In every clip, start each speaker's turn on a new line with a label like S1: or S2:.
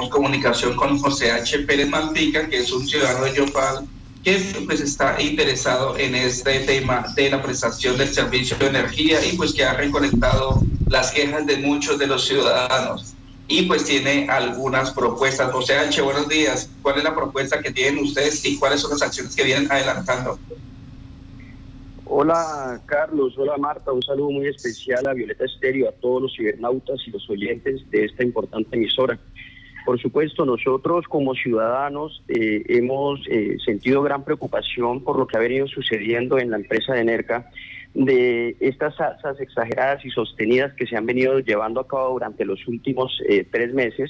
S1: tenemos comunicación con José H. Pérez Mantica, que es un ciudadano de Yopal, que pues está interesado en este tema de la prestación del servicio de energía y pues que ha recolectado las quejas de muchos de los ciudadanos y pues tiene algunas propuestas. José H., buenos días. ¿Cuál es la propuesta que tienen ustedes y cuáles son las acciones que vienen adelantando?
S2: Hola Carlos, hola Marta, un saludo muy especial a Violeta Estéreo, a todos los cibernautas y los oyentes de esta importante emisora. Por supuesto, nosotros como ciudadanos eh, hemos eh, sentido gran preocupación por lo que ha venido sucediendo en la empresa de NERCA de estas tasas exageradas y sostenidas que se han venido llevando a cabo durante los últimos eh, tres meses,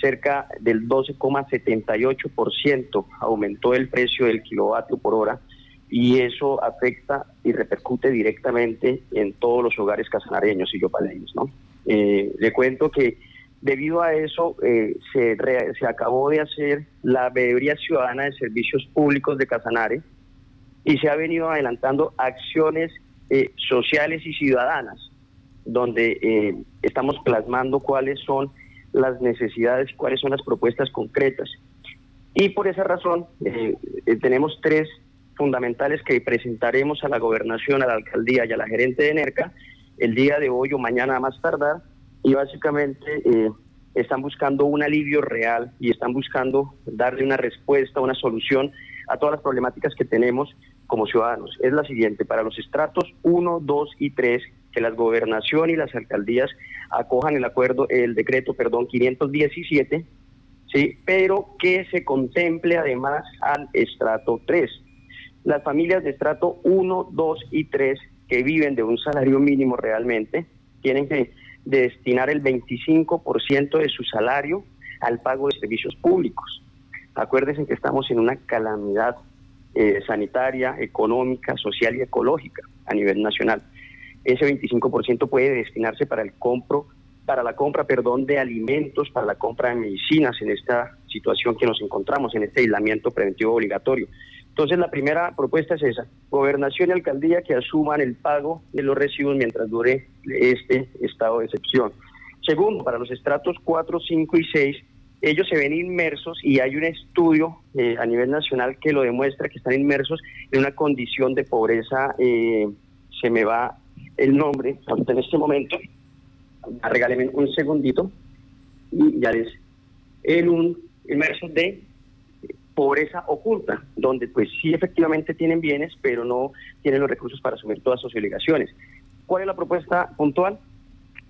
S2: cerca del 12,78% aumentó el precio del kilovatio por hora y eso afecta y repercute directamente en todos los hogares casanareños y yopaleños. ¿no? Eh, le cuento que debido a eso eh, se, se acabó de hacer la veeduría ciudadana de servicios públicos de Casanare, y se ha venido adelantando acciones eh, sociales y ciudadanas, donde eh, estamos plasmando cuáles son las necesidades cuáles son las propuestas concretas. Y por esa razón tenemos tres fundamentales que presentaremos a la gobernación, a la alcaldía y a la gerente de NERCA el día de hoy o mañana a más tardar. Y básicamente están buscando un alivio real y están buscando darle una respuesta, una solución a todas las problemáticas que tenemos como ciudadanos. Es la siguiente, para los estratos 1, 2 y 3, que las gobernación y las alcaldías acojan el acuerdo, el decreto, perdón, 517, ¿sí? pero que se contemple además al estrato 3. Las familias de estrato 1, 2 y 3 que viven de un salario mínimo realmente tienen que destinar el 25% de su salario al pago de servicios públicos. Acuérdense que estamos en una calamidad eh, sanitaria, económica, social y ecológica a nivel nacional. Ese 25% puede destinarse para el compro, para la compra, perdón, de alimentos, para la compra de medicinas en esta situación que nos encontramos, en este aislamiento preventivo obligatorio. Entonces, la primera propuesta es esa, gobernación y alcaldía que asuman el pago de los residuos mientras dure este estado de excepción. Segundo, para los estratos 4, 5 y 6, ellos se ven inmersos y hay un estudio eh, a nivel nacional que lo demuestra que están inmersos en una condición de pobreza, eh, se me va el nombre ahorita en este momento, regálenme un segundito y ya les, en un inmersos de pobreza oculta, donde pues sí efectivamente tienen bienes, pero no tienen los recursos para asumir todas sus obligaciones. ¿Cuál es la propuesta puntual?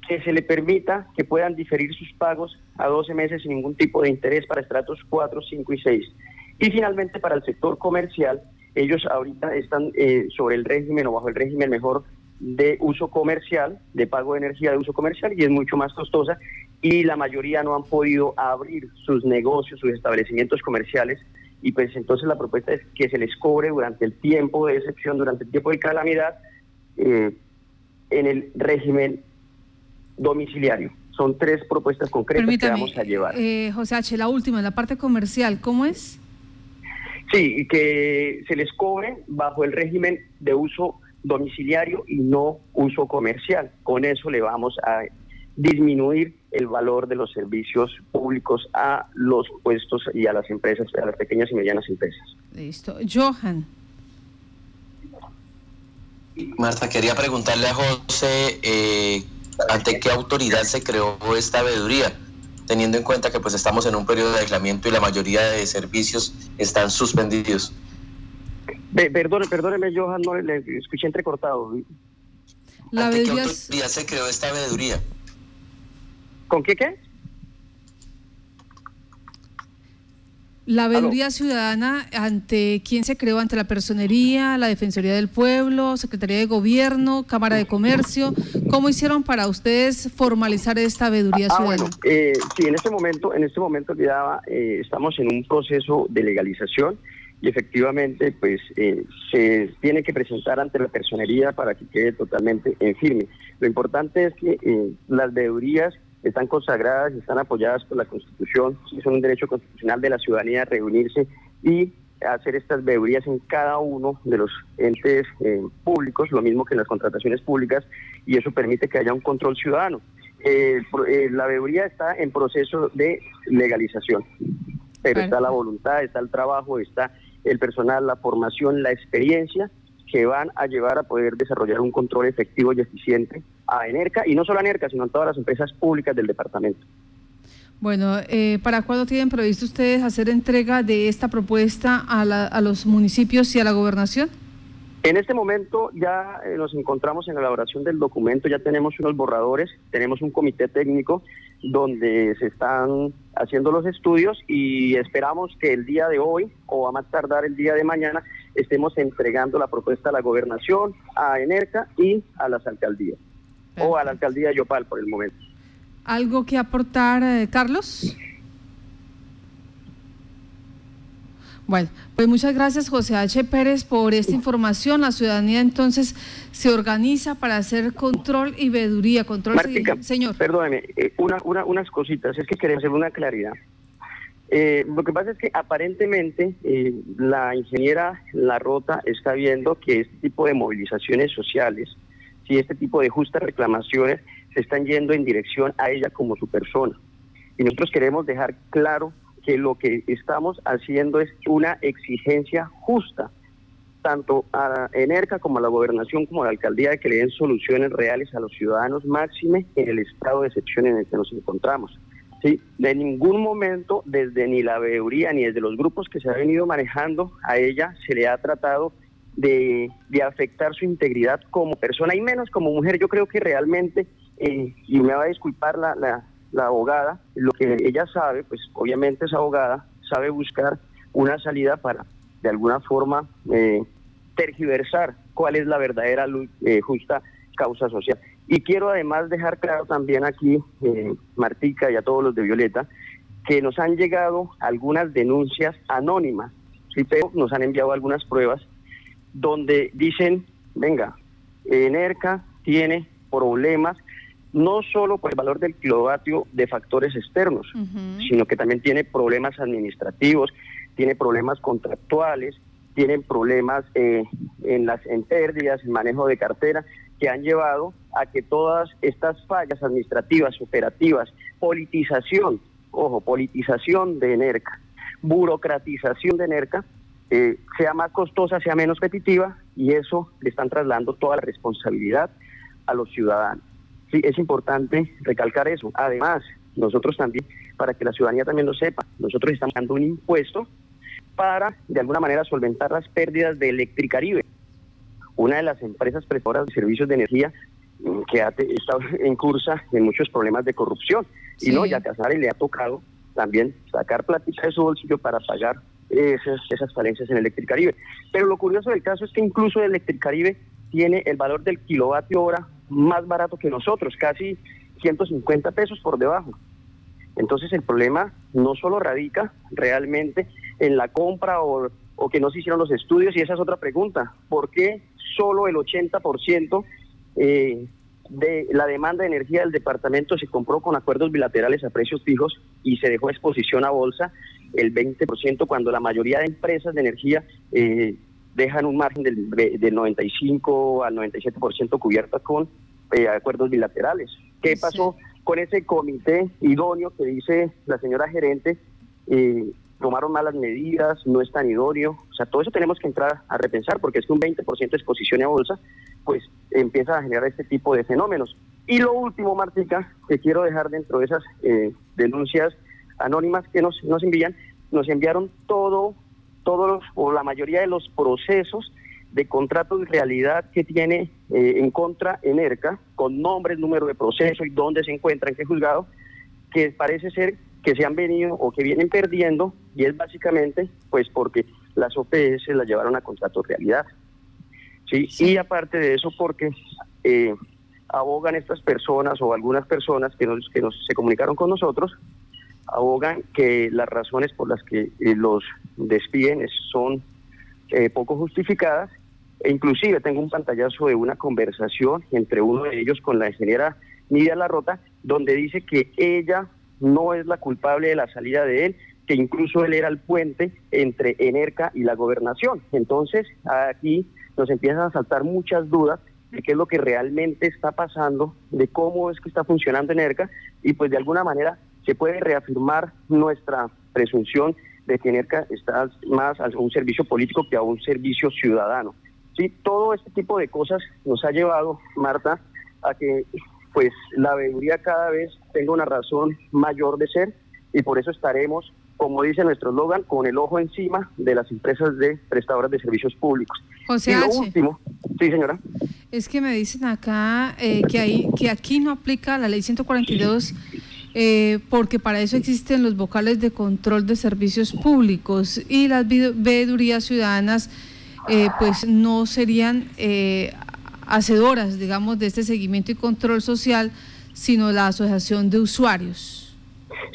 S2: que se le permita que puedan diferir sus pagos a 12 meses sin ningún tipo de interés para estratos 4, 5 y 6. Y finalmente para el sector comercial, ellos ahorita están eh, sobre el régimen o bajo el régimen mejor de uso comercial, de pago de energía de uso comercial y es mucho más costosa y la mayoría no han podido abrir sus negocios, sus establecimientos comerciales y pues entonces la propuesta es que se les cobre durante el tiempo de excepción, durante el tiempo de calamidad, eh, en el régimen domiciliario. Son tres propuestas concretas que vamos a llevar.
S3: Eh, José H., la última, la parte comercial, ¿cómo es?
S2: Sí, que se les cobre bajo el régimen de uso domiciliario y no uso comercial. Con eso le vamos a disminuir el valor de los servicios públicos a los puestos y a las empresas, a las pequeñas y medianas empresas.
S3: Listo. Johan.
S4: Marta, quería preguntarle a José eh, ante qué autoridad se creó esta veeduría, teniendo en cuenta que pues estamos en un periodo de aislamiento y la mayoría de servicios están suspendidos.
S2: perdone, perdóneme, Johan, no le, escuché entrecortado.
S4: La ¿Ante qué autoridad se creó esta veeduría?
S2: ¿Con qué qué?
S3: La veeduría ciudadana, ¿ante quién se creó? ¿Ante la Personería, la Defensoría del Pueblo, Secretaría de Gobierno, Cámara de Comercio? ¿Cómo hicieron para ustedes formalizar esta veeduría ah, ciudadana?
S2: eh, sí, en este momento, en este momento ya eh, estamos en un proceso de legalización y efectivamente pues eh, se tiene que presentar ante la Personería para que quede totalmente en firme. Lo importante es que eh, las veedurías están consagradas y están apoyadas por la Constitución, son un derecho constitucional de la ciudadanía a reunirse y hacer estas veedurías en cada uno de los entes eh, públicos, lo mismo que en las contrataciones públicas, y eso permite que haya un control ciudadano. eh, la veeduría está en proceso de legalización, pero está la voluntad, está el trabajo, está el personal, la formación, la experiencia que van a llevar a poder desarrollar un control efectivo y eficiente a ENERCA, y no solo a ENERCA, sino a todas las empresas públicas del departamento.
S3: Bueno, eh, ¿para cuándo tienen previsto ustedes hacer entrega de esta propuesta a, a los municipios y a la gobernación?
S2: En este momento ya eh, nos encontramos en la elaboración del documento, ya tenemos unos borradores, tenemos un comité técnico donde se están haciendo los estudios y esperamos que el día de hoy o a más tardar el día de mañana estemos entregando la propuesta a la gobernación, a ENERCA y a las alcaldías, o a la alcaldía de Yopal por el momento.
S3: ¿Algo que aportar, eh, Carlos? Bueno, pues muchas gracias José H. Pérez por esta información. La ciudadanía entonces se organiza para hacer control y veeduría. Control,
S2: señor. Perdóneme, eh, una, unas cositas, es que queremos hacer una claridad. Eh, lo que pasa es que aparentemente eh, la ingeniera La Rota está viendo que este tipo de movilizaciones sociales, si este tipo de justas reclamaciones se están yendo en dirección a ella como su persona. Y nosotros queremos dejar claro que lo que estamos haciendo es una exigencia justa, tanto a ENERCA como a la gobernación como a la alcaldía, de que le den soluciones reales a los ciudadanos, máxime en el estado de excepción en el que nos encontramos. ¿Sí? De ningún momento, desde ni la veeduría ni desde los grupos que se ha venido manejando, a ella se le ha tratado de, afectar su integridad como persona y menos como mujer. Yo creo que realmente, eh, y me va a disculpar la, la la abogada, lo que ella sabe, pues obviamente es abogada, sabe buscar una salida para de alguna forma eh, tergiversar cuál es la verdadera eh, justa causa social. Y quiero además dejar claro también aquí, eh, Martica y a todos los de Violeta, que nos han llegado algunas denuncias anónimas, ¿sí? pero nos han enviado algunas pruebas donde dicen, venga, ENERCA tiene problemas no solo por el valor del kilovatio de factores externos, sino que también tiene problemas administrativos, tiene problemas contractuales, tiene problemas eh, en las en pérdidas, en manejo de cartera, que han llevado a que todas estas fallas administrativas, operativas, politización, ojo, politización de ENERCA, burocratización de ENERCA, eh, sea más costosa, sea menos repetitiva, y eso le están trasladando toda la responsabilidad a los ciudadanos. Sí, es importante recalcar eso. Además, nosotros también, para que la ciudadanía también lo sepa, nosotros estamos dando un impuesto para, de alguna manera, solventar las pérdidas de Electricaribe, una de las empresas prestadoras de servicios de energía que ha estado en cursa en muchos problemas de corrupción. Y no, ya Casares le ha tocado también sacar platita de su bolsillo para pagar esas, esas falencias en Electricaribe. Pero lo curioso del caso es que incluso Electricaribe tiene el valor del kilovatio hora más barato que nosotros, casi 150 pesos por debajo. Entonces el problema no solo radica realmente en la compra o, que no se hicieron los estudios, y esa es otra pregunta, ¿por qué solo el 80% eh, de la demanda de energía del departamento se compró con acuerdos bilaterales a precios fijos y se dejó exposición a bolsa el 20% cuando la mayoría de empresas de energía eh, dejan un margen del, del 95 al 97% cubierta con eh, acuerdos bilaterales. ¿Qué pasó con ese comité idóneo que dice la señora gerente? Eh, tomaron malas medidas, no es tan idóneo. O sea, todo eso tenemos que entrar a repensar porque es que un 20% de exposición a bolsa, pues empieza a generar este tipo de fenómenos. Y lo último, Martica, que quiero dejar dentro de esas eh, denuncias anónimas que nos, nos envían, nos enviaron todo todos o la mayoría de los procesos de contrato de realidad que tiene eh, en contra ENERCA, con nombre, número de proceso y dónde se encuentra, en qué juzgado, que parece ser que se han venido o que vienen perdiendo y es básicamente pues porque las OPS las llevaron a contrato de realidad. ¿Sí? Y aparte de eso porque eh, abogan estas personas o algunas personas que, nos, que nos, se comunicaron con nosotros abogan que las razones por las que eh, los despiden son eh, poco justificadas e inclusive tengo un pantallazo de una conversación entre uno de ellos con la ingeniera Nidia Larrota donde dice que ella no es la culpable de la salida de él, que incluso él era el puente entre ENERCA y la gobernación. Entonces aquí nos empiezan a saltar muchas dudas de qué es lo que realmente está pasando, de cómo es que está funcionando ENERCA y pues de alguna manera se puede reafirmar nuestra presunción de que ENERCA está más a un servicio político que a un servicio ciudadano. Sí, todo este tipo de cosas nos ha llevado, Marta, a que pues la veeduría cada vez tenga una razón mayor de ser y por eso estaremos, como dice nuestro eslogan, con el ojo encima de las empresas de prestadoras de servicios públicos.
S3: José
S2: y lo último, sí señora.
S3: Es que me dicen acá eh, que, hay, que aquí no aplica la ley 142 eh, porque para eso existen los vocales de control de servicios públicos y las veedurías ciudadanas eh, pues no serían eh, hacedoras, digamos, de este seguimiento y control social, sino la asociación de usuarios.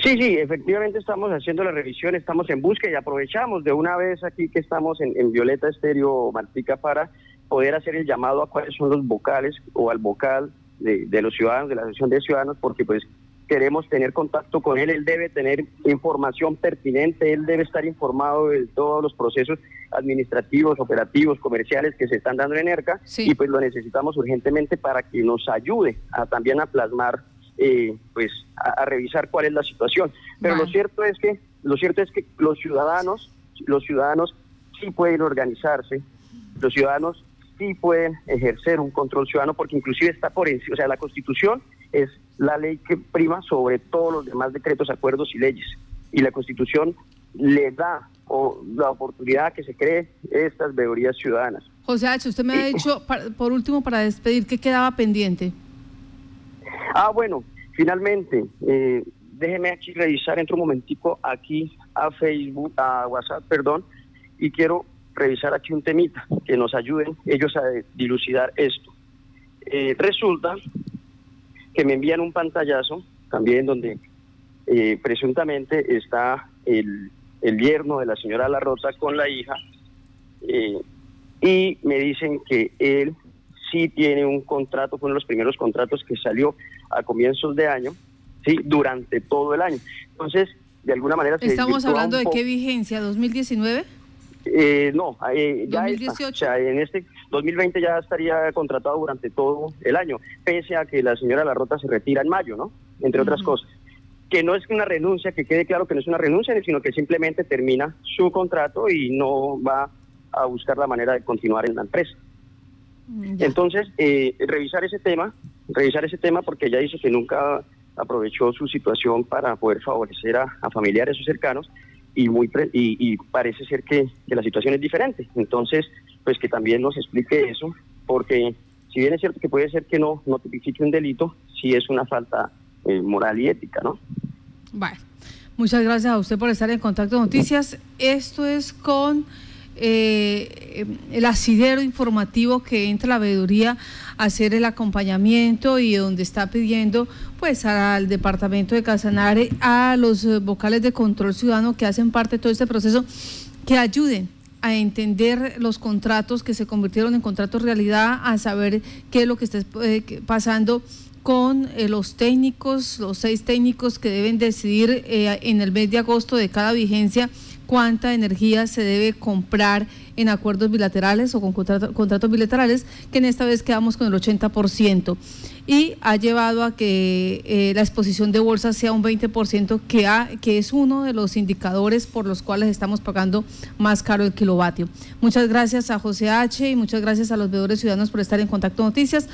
S2: Sí, sí, efectivamente estamos haciendo la revisión, estamos en búsqueda y aprovechamos de una vez aquí que estamos en, Violeta Estéreo Martica para poder hacer el llamado a cuáles son los vocales o al vocal de, de los ciudadanos, de la Asociación de Ciudadanos, porque pues queremos tener contacto con él, él debe tener información pertinente, él debe estar informado de todos los procesos administrativos, operativos, comerciales que se están dando en ERCA y pues lo necesitamos urgentemente para que nos ayude a también a plasmar, eh, pues a, revisar cuál es la situación. Pero lo cierto es que lo cierto es que los ciudadanos, los ciudadanos sí pueden organizarse, los ciudadanos sí pueden ejercer un control ciudadano porque inclusive está por encima, o sea, la Constitución es la ley que prima sobre todos los demás decretos, acuerdos y leyes. Y la Constitución le da o, la oportunidad que se cree estas veedurías ciudadanas.
S3: José H., usted me ha eh, dicho, por último, para despedir, ¿qué quedaba pendiente?
S2: Ah, bueno, finalmente, eh, déjeme aquí revisar, entro un momentico aquí a Facebook, a WhatsApp, perdón, y quiero revisar aquí un temita que nos ayuden ellos a dilucidar esto. Eh, resulta que me envían un pantallazo también donde eh, presuntamente está el, el, yerno de la señora La con la hija eh, y me dicen que él sí tiene un contrato, fue uno de los primeros contratos que salió a comienzos de año, sí, durante todo el año. Entonces, de alguna manera...
S3: ¿Estamos hablando de qué vigencia? ¿2019?
S2: Eh, no, eh, ya o sea, en este 2020 ya estaría contratado durante todo el año, pese a que la señora Larrota se retira en mayo, ¿no? Entre otras cosas. Que no es una renuncia, que quede claro que no es una renuncia, sino que simplemente termina su contrato y no va a buscar la manera de continuar en la empresa. Mm, Entonces, eh, revisar ese tema, revisar ese tema porque ella dice que nunca aprovechó su situación para poder favorecer a, a familiares o cercanos y, muy y, parece ser que, la situación es diferente. Entonces, pues que también nos explique eso, porque si bien es cierto que puede ser que no, no tipifique un delito, sí es una falta eh, moral y ética, ¿no?
S3: Bueno, muchas gracias a usted por estar en Contacto Noticias. Esto es con eh, el asidero informativo que entra la veeduría a hacer el acompañamiento y donde está pidiendo pues al departamento de Casanare, a los eh, vocales de control ciudadano que hacen parte de todo este proceso, que ayuden a entender los contratos que se convirtieron en contratos realidad, a saber qué es lo que está eh, pasando con los técnicos, los seis técnicos que deben decidir en el mes de agosto de cada vigencia cuánta energía se debe comprar en acuerdos bilaterales o con contratos bilaterales, que en esta vez quedamos con el 80%. Y ha llevado a que eh, la exposición de bolsa sea un 20%, que, que es uno de los indicadores por los cuales estamos pagando más caro el kilovatio. Muchas gracias a José H. y muchas gracias a los veedores ciudadanos por estar en Contacto Noticias.